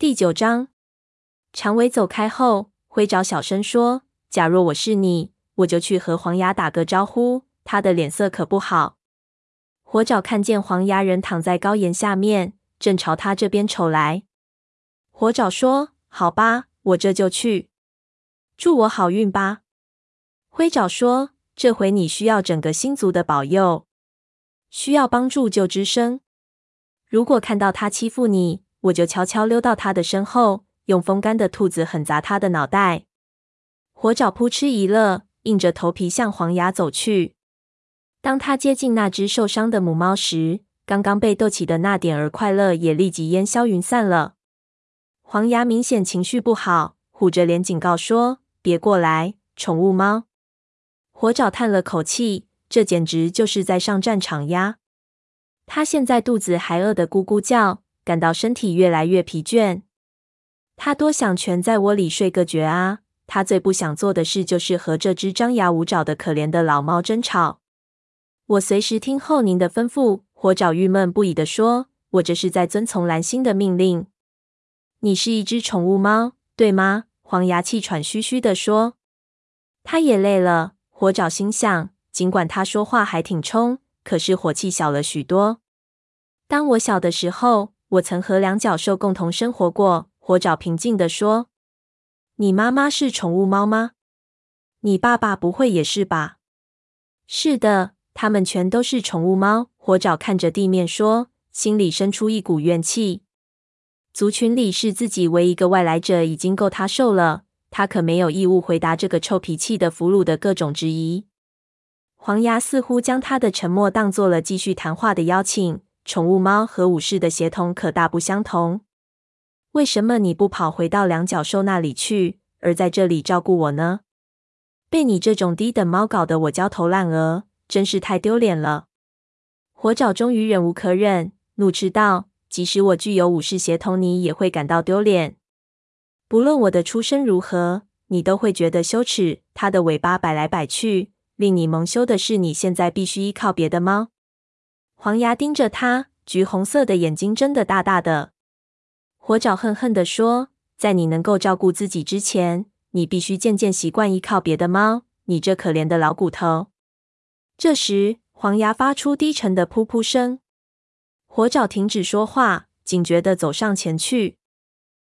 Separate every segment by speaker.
Speaker 1: 第九章，长尾走开后，灰爪小声说：“假若我是你，我就去和黄牙打个招呼。他的脸色可不好。”火爪看见黄牙人躺在高岩下面，正朝他这边瞅来。火爪说：“好吧，我这就去。祝我好运吧。”灰爪说：“这回你需要整个星族的保佑，需要帮助就吱声。如果看到他欺负你，我就悄悄溜到他的身后，用风干的兔子狠砸他的脑袋。”火爪扑哧一乐，硬着头皮向黄牙走去。当他接近那只受伤的母猫时，刚刚被逗起的那点儿快乐也立即烟消云散了。黄牙明显情绪不好，虎着脸警告说：“别过来，宠物猫。”火爪叹了口气，这简直就是在上战场呀！他现在肚子还饿得咕咕叫，感到身体越来越疲倦。他多想蜷在窝里睡个觉啊！他最不想做的事就是和这只张牙舞爪的可怜的老猫争吵。我随时听候您的吩咐。火爪郁闷不已地说：“我这是在遵从蓝星的命令。”你是一只宠物猫，对吗？黄牙气喘吁吁地说。他也累了。火爪心想，尽管他说话还挺冲，可是火气小了许多。当我小的时候，我曾和两脚兽共同生活过。火爪平静地说：“你妈妈是宠物猫吗？你爸爸不会也是吧？”“是的。”他们全都是宠物猫。火爪看着地面说，心里生出一股怨气。族群里视自己为一个外来者已经够他受了，他可没有义务回答这个臭脾气的俘虏的各种质疑。黄牙似乎将他的沉默当做了继续谈话的邀请。宠物猫和武士的血统可大不相同。为什么你不跑回到两脚兽那里去，而在这里照顾我呢？被你这种低等猫搞得我焦头烂额。真是太丢脸了！火爪终于忍无可忍，怒斥道：“即使我具有武士血统，你也会感到丢脸。不论我的出身如何，你都会觉得羞耻。”它的尾巴摆来摆去，令你蒙羞的是，你现在必须依靠别的猫。黄牙盯着他，橘红色的眼睛睁得大大的。火爪恨恨地说：“在你能够照顾自己之前，你必须渐渐习惯依靠别的猫。你这可怜的老骨头。”这时，黄牙发出低沉的噗噗声。火爪停止说话，警觉地走上前去。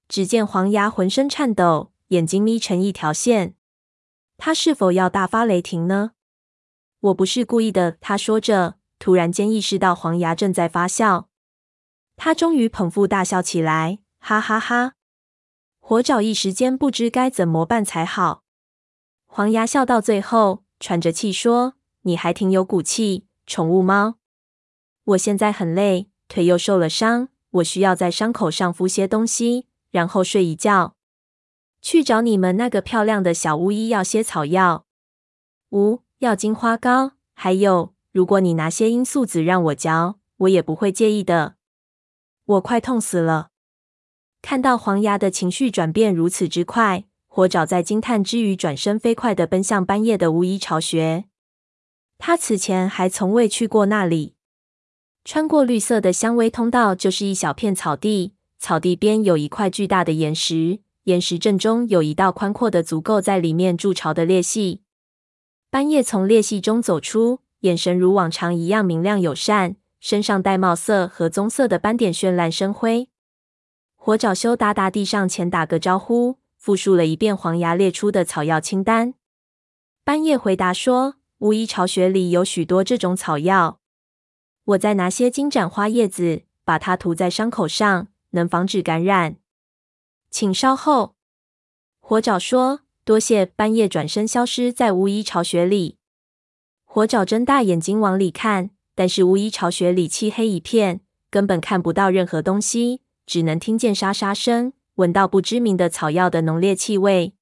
Speaker 1: 只见黄牙浑身颤抖，眼睛眯成一条线。他是否要大发雷霆呢？我不是故意的。他说着，突然间意识到黄牙正在发笑。他终于捧腹大笑起来，哈哈哈哈！火爪一时间不知该怎么办才好。黄牙笑到最后，喘着气说。你还挺有骨气，宠物猫。我现在很累，腿又受了伤，我需要在伤口上敷些东西，然后睡一觉。去找你们那个漂亮的小巫医要些草药。呜，要金花膏，还有，如果你拿些罂粟籽让我嚼，我也不会介意的。我快痛死了。看到黄牙的情绪转变如此之快，火爪在惊叹之余，转身飞快地奔向斑叶的巫医巢穴。他此前还从未去过那里。穿过绿色的纤维通道，就是一小片草地。草地边有一块巨大的岩石，岩石正中有一道宽阔的、足够在里面筑巢的裂隙。斑叶从裂隙中走出，眼神如往常一样明亮友善，身上玳瑁色和棕色的斑点绚烂生辉。火爪羞答答地上前打个招呼，复述了一遍黄牙列出的草药清单。斑叶回答说。巫医巢穴里有许多这种草药，我再拿些金盏花叶子，把它涂在伤口上，能防止感染。请稍后。火爪说：“多谢。”斑叶转身消失在巫医巢穴里。火爪睁大眼睛往里看，但是巫医巢穴里漆黑一片，根本看不到任何东西，只能听见沙沙声，闻到不知名的草药的浓烈气味。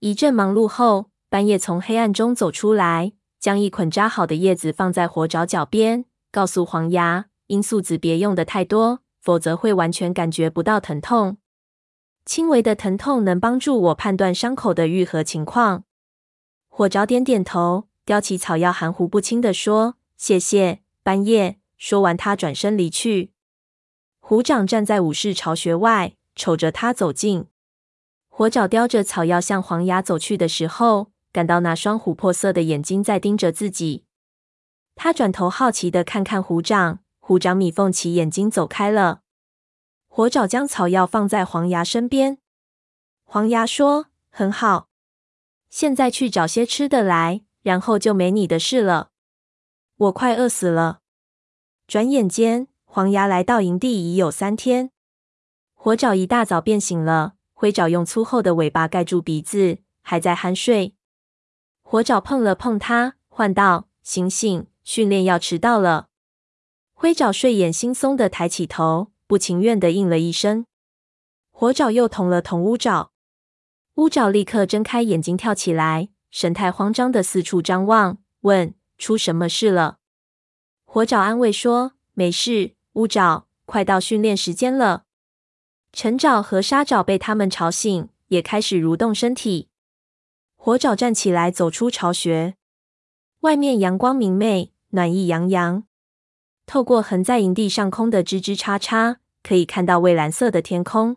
Speaker 1: 一阵忙碌后。半夜从黑暗中走出来，将一捆扎好的叶子放在火爪脚边，告诉黄牙：“罂粟籽别用的太多，否则会完全感觉不到疼痛。轻微的疼痛能帮助我判断伤口的愈合情况。”火爪点点头，叼起草药，含糊不清地说：“谢谢，半夜。”说完，他转身离去。虎掌站在武士巢穴外，瞅着他走近。火爪叼着草药向黄牙走去的时候，感到那双琥珀色的眼睛在盯着自己。他转头好奇地看看虎掌，虎掌眯缝起眼睛走开了。火爪将草药放在黄牙身边。黄牙说：“很好，现在去找些吃的来，然后就没你的事了。我快饿死了。”转眼间，黄牙来到营地已有三天。火爪一大早便醒了，灰爪用粗厚的尾巴盖住鼻子，还在酣睡。火爪碰了碰它，唤道：“醒醒，训练要迟到了。”灰爪睡眼惺忪的抬起头，不情愿的应了一声。火爪又捅了捅乌爪，乌爪立刻睁开眼睛跳起来，神态慌张的四处张望，问：“出什么事了？”火爪安慰说：“没事，乌爪，快到训练时间了。”陈爪和沙爪被他们吵醒，也开始蠕动身体。火爪站起来，走出巢穴。外面阳光明媚，暖意洋洋。透过横在营地上空的枝枝叉叉，可以看到蔚蓝色的天空。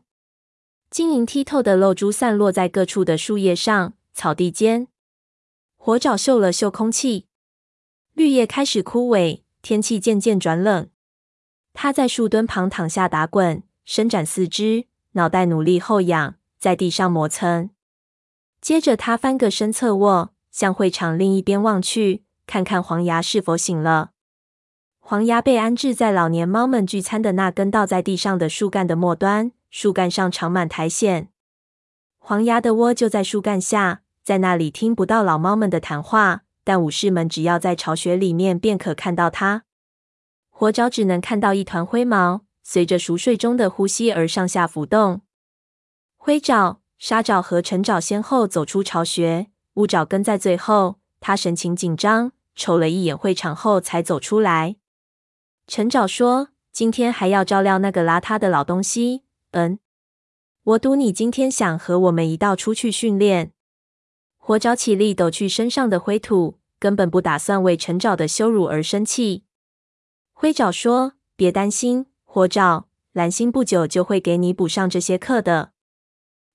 Speaker 1: 晶莹剔透的露珠散落在各处的树叶上、草地间。火爪嗅了嗅空气，绿叶开始枯萎，天气渐渐转冷。它在树墩旁躺下打滚，伸展四肢，脑袋努力后仰，在地上磨蹭。接着，它翻个身侧卧，向会场另一边望去，看看黄牙是否醒了。黄牙被安置在老年猫们聚餐的那根倒在地上的树干的末端，树干上长满苔藓。黄牙的窝就在树干下，在那里听不到老猫们的谈话，但武士们只要在巢穴里面便可看到它。火爪只能看到一团灰毛，随着熟睡中的呼吸而上下浮动。灰爪、沙爪和橙爪先后走出巢穴，乌爪跟在最后。他神情紧张，瞅了一眼会场后才走出来。陈爪说：“今天还要照料那个邋遢的老东西。”嗯，我赌你今天想和我们一道出去训练。火爪起立，抖去身上的灰土，根本不打算为橙爪的羞辱而生气。灰爪说：“别担心，火爪，蓝星不久就会给你补上这些课的。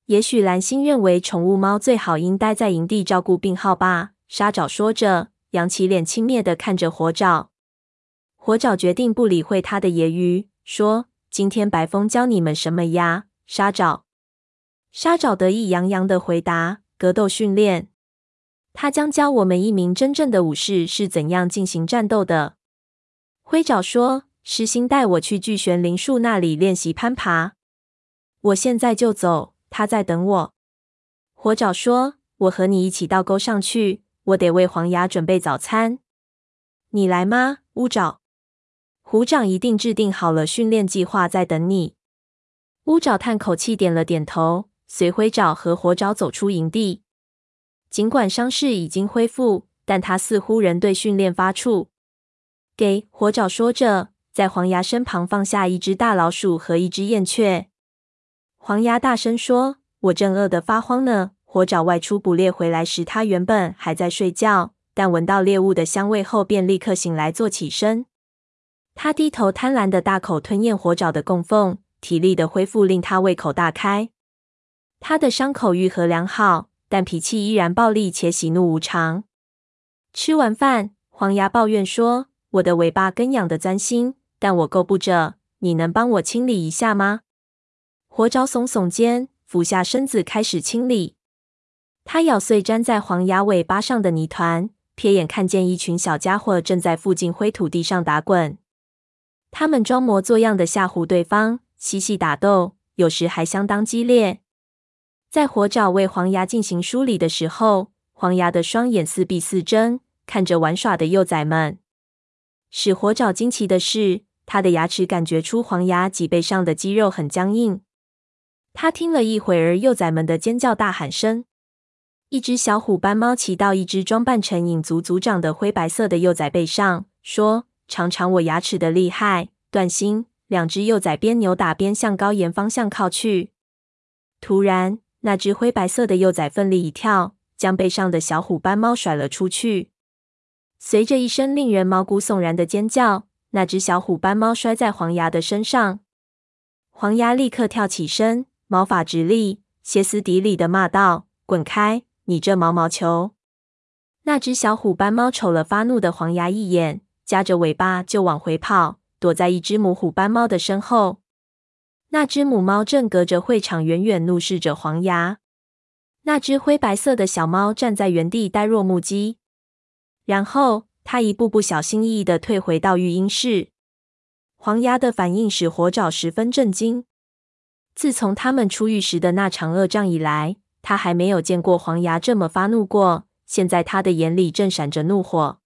Speaker 1: 也许蓝星认为宠物猫最好应待在营地照顾病号吧。”沙爪说着，扬起脸轻蔑地看着火爪。火爪决定不理会他的揶揄，说：“今天白风教你们什么呀？”沙爪。沙爪得意洋洋地回答：“格斗训练。他将教我们一名真正的武士是怎样进行战斗的。”灰爪说：“狮心带我去巨悬灵树那里练习攀爬。我现在就走，他在等我。”火爪说：“我和你一起到沟上去，我得为黄牙准备早餐。你来吗，乌爪？”虎掌一定制定好了训练计划，在等你。乌爪叹口气，点了点头，随灰爪和火爪走出营地。尽管伤势已经恢复，但他似乎仍对训练发怵。给火爪说着，在黄牙身旁放下一只大老鼠和一只燕雀。黄牙大声说：“我正饿得发慌呢。”火爪外出捕猎回来时，他原本还在睡觉，但闻到猎物的香味后，便立刻醒来，坐起身。他低头贪婪的大口吞咽火爪的供奉，体力的恢复令他胃口大开。他的伤口愈合良好，但脾气依然暴戾且喜怒无常。吃完饭，黄牙抱怨说：“我的尾巴根痒的钻心，但我够不着。你能帮我清理一下吗？”火爪耸耸肩，俯下身子开始清理。他咬碎粘在黄牙尾巴上的泥团，瞥眼看见一群小家伙正在附近灰土地上打滚。他们装模作样的吓唬对方，嬉戏打斗，有时还相当激烈。在火爪为黄牙进行梳理的时候，黄牙的双眼四闭四睁，看着玩耍的幼崽们。使火爪惊奇的是，他的牙齿感觉出黄牙脊背上的肌肉很僵硬。他听了一会儿幼崽们的尖叫大喊声，一只小虎斑猫骑到一只装扮成影族族长的灰白色的幼崽背上，说。尝尝我牙齿的厉害，断心！两只幼崽边扭打边向高岩方向靠去。突然，那只灰白色的幼崽奋力一跳，将背上的小虎斑猫甩了出去。随着一声令人毛骨悚然的尖叫，那只小虎斑猫摔在黄牙的身上。黄牙立刻跳起身，毛发直立，歇斯底里的骂道：“滚开！你这毛毛球！”那只小虎斑猫瞅了发怒的黄牙一眼，夹着尾巴就往回跑，躲在一只母虎斑猫的身后。那只母猫正隔着会场远远怒视着黄牙。那只灰白色的小猫站在原地呆若木鸡，然后它一步步小心翼翼地退回到育婴室。黄牙的反应使火爪十分震惊。自从他们出狱时的那场恶仗以来，他还没有见过黄牙这么发怒过。现在他的眼里正闪着怒火。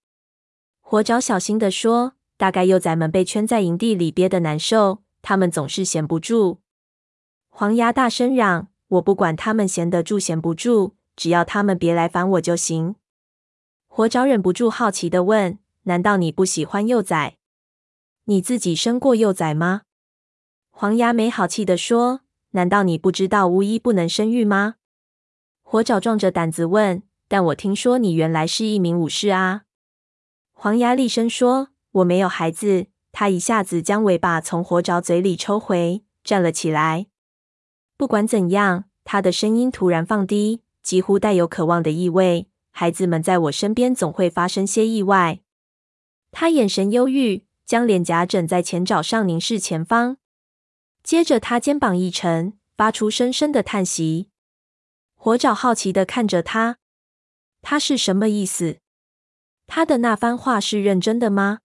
Speaker 1: 火爪小心地说：“大概幼崽们被圈在营地里憋得难受，他们总是闲不住。”黄牙大声嚷：“我不管他们闲得住闲不住，只要他们别来烦我就行。”火爪忍不住好奇地问：“难道你不喜欢幼崽？你自己生过幼崽吗？”黄牙没好气地说：“难道你不知道巫医不能生育吗？”火爪壮着胆子问。但我听说你原来是一名武士啊！黄牙厉声说：“我没有孩子。”他一下子将尾巴从火爪嘴里抽回，站了起来。不管怎样，他的声音突然放低，几乎带有渴望的意味。孩子们在我身边总会发生些意外。他眼神忧郁，将脸颊枕在前爪上凝视前方。接着，他肩膀一沉，发出深深的叹息。火爪好奇地看着他。他是什么意思？他的那番话是认真的吗？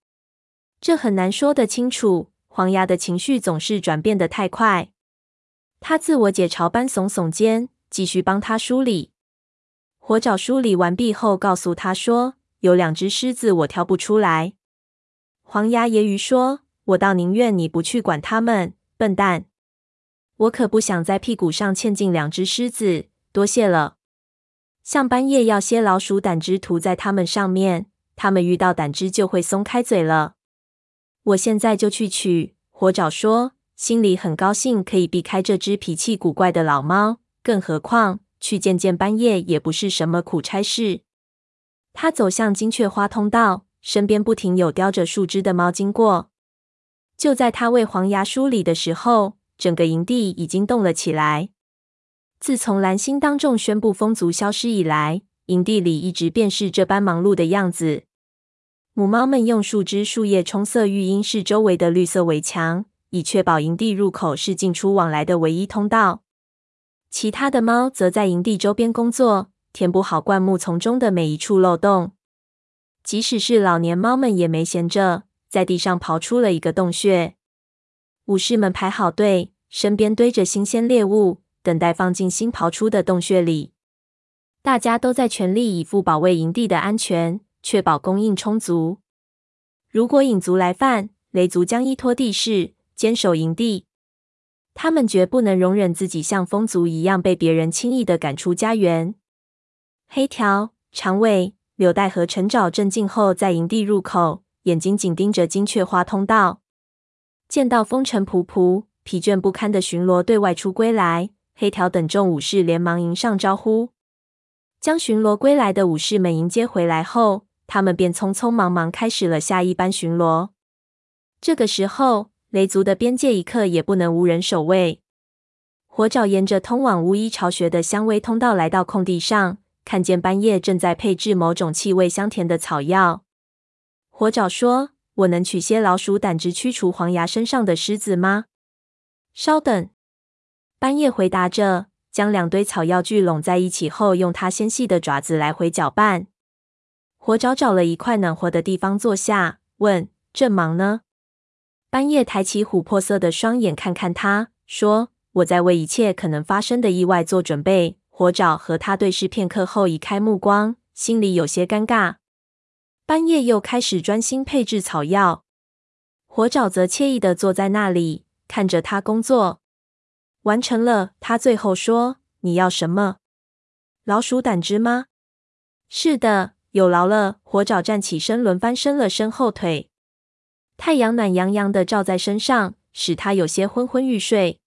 Speaker 1: 这很难说得清楚。黄牙的情绪总是转变得太快。他自我解嘲般耸耸肩，继续帮他梳理。火爪梳理完毕后，告诉他说：“有两只狮子，我挑不出来。”黄牙揶揄说：“我倒宁愿你不去管他们，笨蛋！我可不想在屁股上嵌进两只狮子。多谢了。”像半夜要些老鼠胆汁涂在它们上面，它们遇到胆汁就会松开嘴了。我现在就去取。火爪说，心里很高兴可以避开这只脾气古怪的老猫，更何况去见见半夜也不是什么苦差事。他走向金雀花通道，身边不停有叼着树枝的猫经过。就在他为黄牙梳理的时候，整个营地已经动了起来。自从蓝星当众宣布风族消失以来，营地里一直便是这般忙碌的样子。母猫们用树枝、树叶冲塞育婴室周围的绿色围墙，以确保营地入口是进出往来的唯一通道。其他的猫则在营地周边工作，填补好灌木丛中的每一处漏洞。即使是老年猫们也没闲着，在地上刨出了一个洞穴。武士们排好队，身边堆着新鲜猎物。等待放进新刨出的洞穴里，大家都在全力以赴保卫营地的安全，确保供应充足。如果影族来犯，雷族将依托地势，坚守营地。他们绝不能容忍自己像风族一样被别人轻易的赶出家园。黑条、长尾、柳带和陈爪镇静后在营地入口，眼睛紧盯着金雀花通道。见到风尘仆仆、疲倦不堪的巡逻队外出归来。黑条等众武士连忙迎上招呼，将巡逻归来的武士们迎接回来后，他们便匆匆忙忙开始了下一班巡逻。这个时候，雷族的边界一刻也不能无人守卫。火爪沿着通往巫医巢穴的香薇通道来到空地上，看见半夜正在配置某种气味香甜的草药。火爪说：“我能取些老鼠胆汁驱除黄牙身上的虱子吗？”稍等。半夜回答着，将两堆草药聚拢在一起后，用它纤细的爪子来回搅拌。火爪找了一块暖和的地方坐下，问：“正忙呢？”半夜抬起琥珀色的双眼看看他，说：“我在为一切可能发生的意外做准备。”火爪和他对视片刻后，移开目光，心里有些尴尬。半夜又开始专心配置草药，火爪则惬意的坐在那里，看着他工作。完成了，他最后说：“你要什么？老鼠胆汁吗？”“是的，有劳了。”火爪站起身，轮番伸了伸后腿。太阳暖洋洋的照在身上，使他有些昏昏欲睡。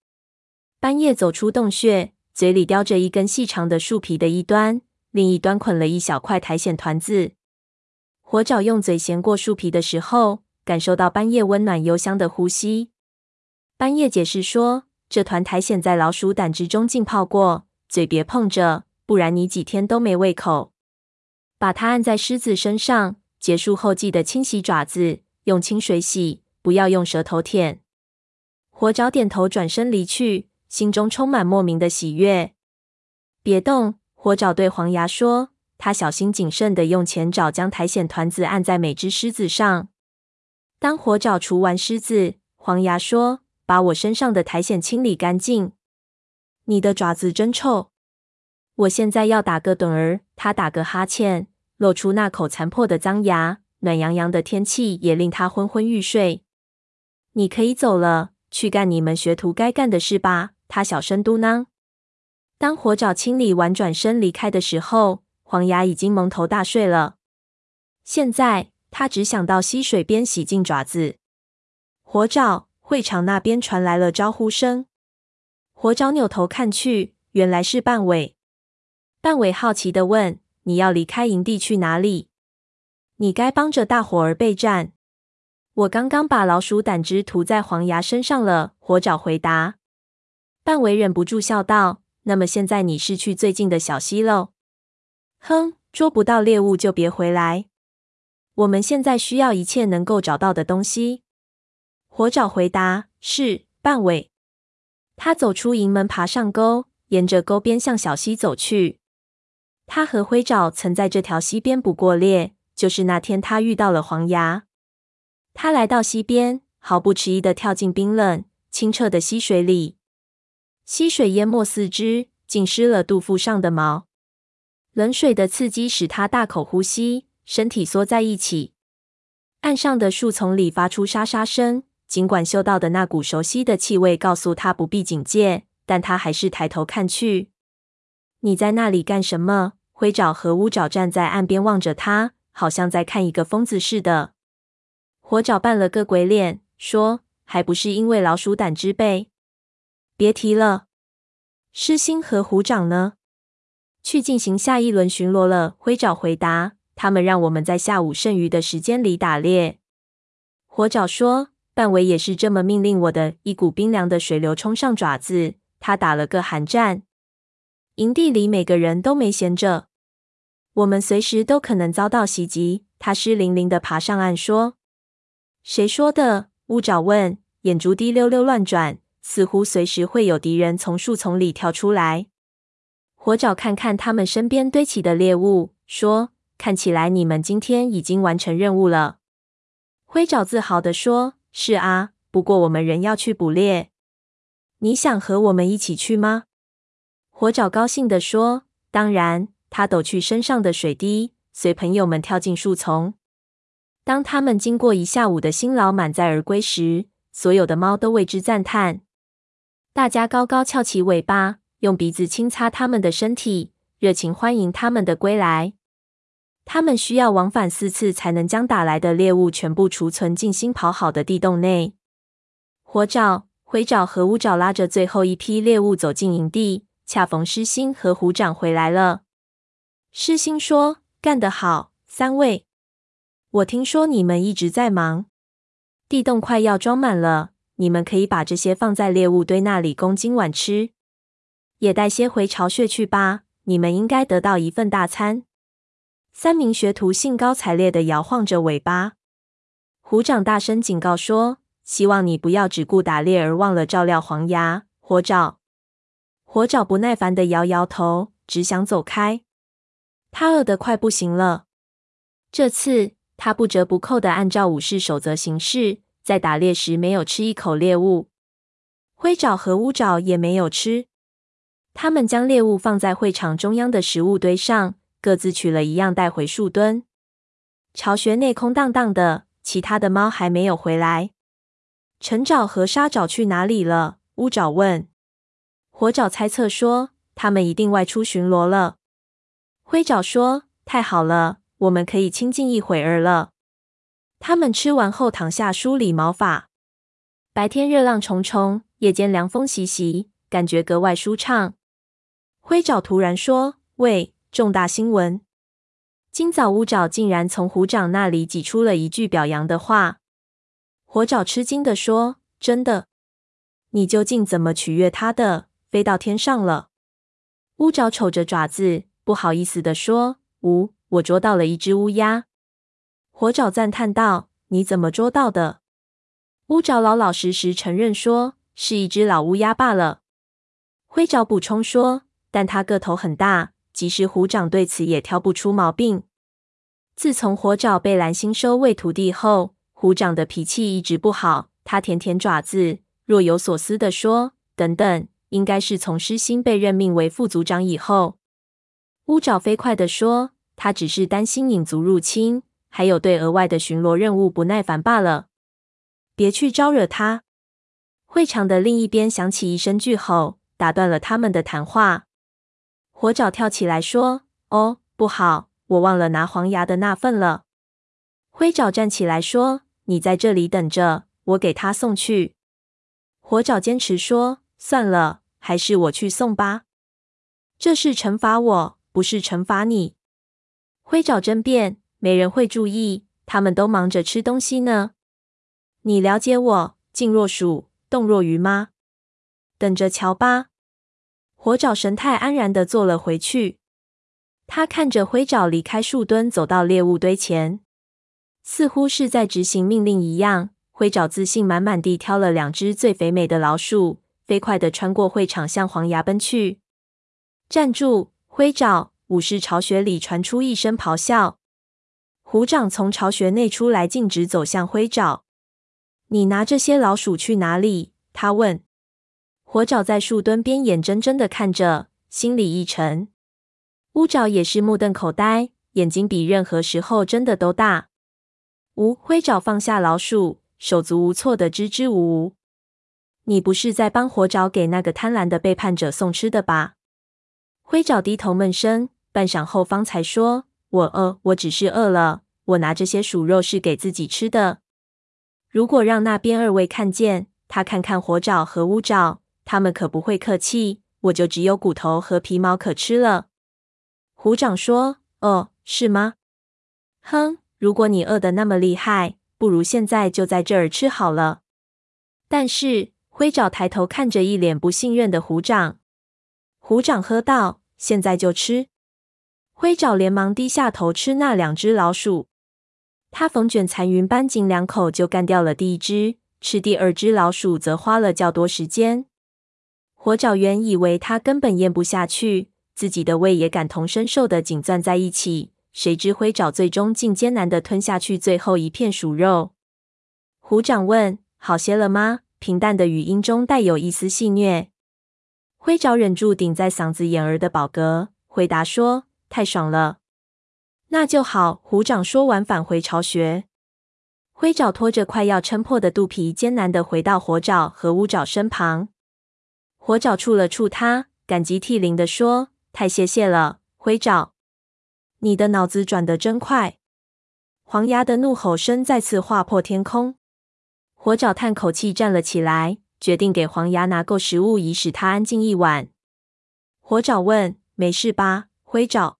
Speaker 1: 半夜走出洞穴，嘴里叼着一根细长的树皮的一端，另一端捆了一小块苔藓团子。火爪用嘴衔过树皮的时候，感受到半夜温暖幽香的呼吸。半夜解释说。这团苔藓在老鼠胆汁中浸泡过，嘴别碰着，不然你几天都没胃口。把它按在狮子身上，结束后记得清洗爪子，用清水洗，不要用舌头舔。火爪点头，转身离去，心中充满莫名的喜悦。别动，火爪对黄牙说。他小心谨慎地用前爪将苔藓团子按在每只狮子上。当火爪除完狮子，黄牙说：“把我身上的苔藓清理干净。”你的爪子真臭。我现在要打个盹儿。他打个哈欠，露出那口残破的脏牙。暖洋洋的天气也令他昏昏欲睡。你可以走了，去干你们学徒该干的事吧。他小声嘟囔。当火爪清理完转身离开的时候，黄牙已经蒙头大睡了。现在他只想到溪水边洗净爪子。火爪，会场那边传来了招呼声。火爪扭头看去，原来是半尾。半尾好奇地问：“你要离开营地去哪里？你该帮着大伙儿备战。”我刚刚把老鼠胆汁涂在黄牙身上了。火爪回答。半尾忍不住笑道：“那么现在你是去最近的小溪喽？”哼，捉不到猎物就别回来。我们现在需要一切能够找到的东西。火爪回答：“是。”半尾，他走出营门，爬上沟，沿着沟边向小溪走去。他和灰爪曾在这条溪边捕过猎，就是那天他遇到了黄牙。他来到溪边，毫不迟疑地跳进冰冷清澈的溪水里。溪水淹没四肢，浸湿了肚腹上的毛。冷水的刺激使他大口呼吸，身体缩在一起。岸上的树丛里发出沙沙声，尽管嗅到的那股熟悉的气味告诉他不必警戒，但他还是抬头看去。你在那里干什么？灰爪和乌爪站在岸边望着他，好像在看一个疯子似的。火爪扮了个鬼脸，说：“还不是因为老鼠胆汁呗。”别提了。狮心和虎掌呢？去进行下一轮巡逻了。灰爪回答：“他们让我们在下午剩余的时间里打猎。”火爪说：“半尾也是这么命令我的。”一股冰凉的水流冲上爪子，他打了个寒战。营地里每个人都没闲着，我们随时都可能遭到袭击。他湿淋淋的爬上岸说：“谁说的？”乌爪问，眼珠滴溜溜乱转，似乎随时会有敌人从树丛里跳出来。火爪看看他们身边堆起的猎物，说：“看起来你们今天已经完成任务了。”灰爪自豪地说：“是啊，不过我们仍要去捕猎。你想和我们一起去吗？”火爪高兴地说：“当然。”他抖去身上的水滴，随朋友们跳进树丛。当他们经过一下午的辛劳满载而归时，所有的猫都为之赞叹。大家高高翘起尾巴。用鼻子轻擦他们的身体，热情欢迎他们的归来。他们需要往返四次才能将打来的猎物全部储存进新刨好的地洞内。火爪、灰爪和乌爪拉着最后一批猎物走进营地，恰逢狮心和虎掌回来了。狮心说：“干得好，三位！我听说你们一直在忙，地洞快要装满了，你们可以把这些放在猎物堆那里供今晚吃。”也带些回巢穴去吧，你们应该得到一份大餐。三名学徒兴高采烈地摇晃着尾巴。虎掌大声警告说：“希望你不要只顾打猎而忘了照料黄牙。”火爪，火爪不耐烦地摇摇头，只想走开。他饿得快不行了。这次他不折不扣的按照武士守则行事，在打猎时没有吃一口猎物。灰爪和乌爪也没有吃。他们将猎物放在会场中央的食物堆上，各自取了一样带回树墩。巢穴内空荡荡的，其他的猫还没有回来。橙爪和沙爪去哪里了？乌爪问。火爪猜测说，他们一定外出巡逻了。灰爪说：“太好了，我们可以清静一会儿了。”他们吃完后躺下梳理毛发。白天热浪重重，夜间凉风习习，感觉格外舒畅。灰爪突然说：“喂，重大新闻！今早乌爪竟然从虎掌那里挤出了一句表扬的话。”火爪吃惊地说：“真的？”你究竟怎么取悦他的？飞到天上了。乌爪瞅着爪子，不好意思地说：“呜，我捉到了一只乌鸦。”火爪赞叹道：“你怎么捉到的？”乌爪老老实实承认说：“是一只老乌鸦罢了。”灰爪补充说：“但它个头很大，即使虎掌对此也挑不出毛病。”自从火爪被蓝星收为徒弟后，虎掌的脾气一直不好。他舔舔爪子，若有所思地说：“等等，应该是从狮星被任命为副族长以后。”乌爪飞快地说：“他只是担心影族入侵，还有对额外的巡逻任务不耐烦罢了。别去招惹他。”会场的另一边响起一声巨吼。打断了他们的谈话。火爪跳起来说：“哦，不好，我忘了拿黄牙的那份了。”灰爪站起来说：“你在这里等着，我给他送去。”火爪坚持说：“算了，还是我去送吧。这是惩罚我，不是惩罚你。”灰爪争辩：“没人会注意，他们都忙着吃东西呢。你了解我，静若鼠，动若鱼吗？等着瞧吧。”火爪神态安然地坐了回去。他看着灰爪离开树墩，走到猎物堆前，似乎是在执行命令一样。灰爪自信满满地挑了两只最肥美的老鼠，飞快地穿过会场，向黄牙奔去。站住，灰爪！武士巢穴里传出一声咆哮。虎掌从巢穴内出来，径直走向灰爪。你拿这些老鼠去哪里？他问。火爪在树墩边眼睁睁的看着，心里一沉。乌爪也是目瞪口呆，眼睛比任何时候睁的都大。呜！灰爪放下老鼠，手足无措的支支吾吾。你不是在帮火爪给那个贪婪的背叛者送吃的吧？灰爪低头闷声，半晌后方才说：“我饿，我只是饿了。我拿这些鼠肉是给自己吃的。如果让那边二位看见，他看看火爪和乌爪。”他们可不会客气，我就只有骨头和皮毛可吃了。虎掌说：“哦，是吗？哼，如果你饿得那么厉害，不如现在就在这儿吃好了。”但是灰爪抬头看着一脸不信任的虎掌，虎掌喝道：“现在就吃！”灰爪连忙低下头吃那两只老鼠，他缝卷残云般仅两口就干掉了第一只，吃第二只老鼠则花了较多时间。火爪原以为他根本咽不下去，自己的胃也感同身受的紧攥在一起。谁知灰爪最终竟艰难的吞下去最后一片鼠肉。虎掌问：“好些了吗？”平淡的语音中带有一丝戏谑。灰爪忍住顶在嗓子眼儿的饱嗝，回答说：“太爽了。”那就好。虎掌说完，返回巢穴。灰爪拖着快要撑破的肚皮，艰难的回到火爪和乌爪身旁。火爪触了触它，感激涕零地说：“太谢谢了，灰爪，你的脑子转得真快。”黄牙的怒吼声再次划破天空。火爪叹口气，站了起来，决定给黄牙拿够食物，以使他安静一晚。火爪问：“没事吧，灰爪？”“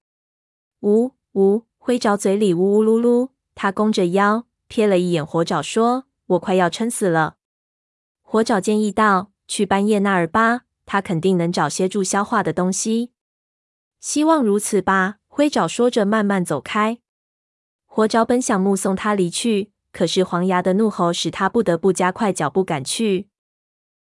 Speaker 1: 呜呜。”灰爪嘴里呜呜噜噜。他弓着腰，瞥了一眼火爪，说：“我快要撑死了。”火爪建议道。去半夜那儿吧，他肯定能找些助消化的东西。希望如此吧。灰爪说着，慢慢走开。火爪本想目送他离去，可是黄牙的怒吼使他不得不加快脚步赶去。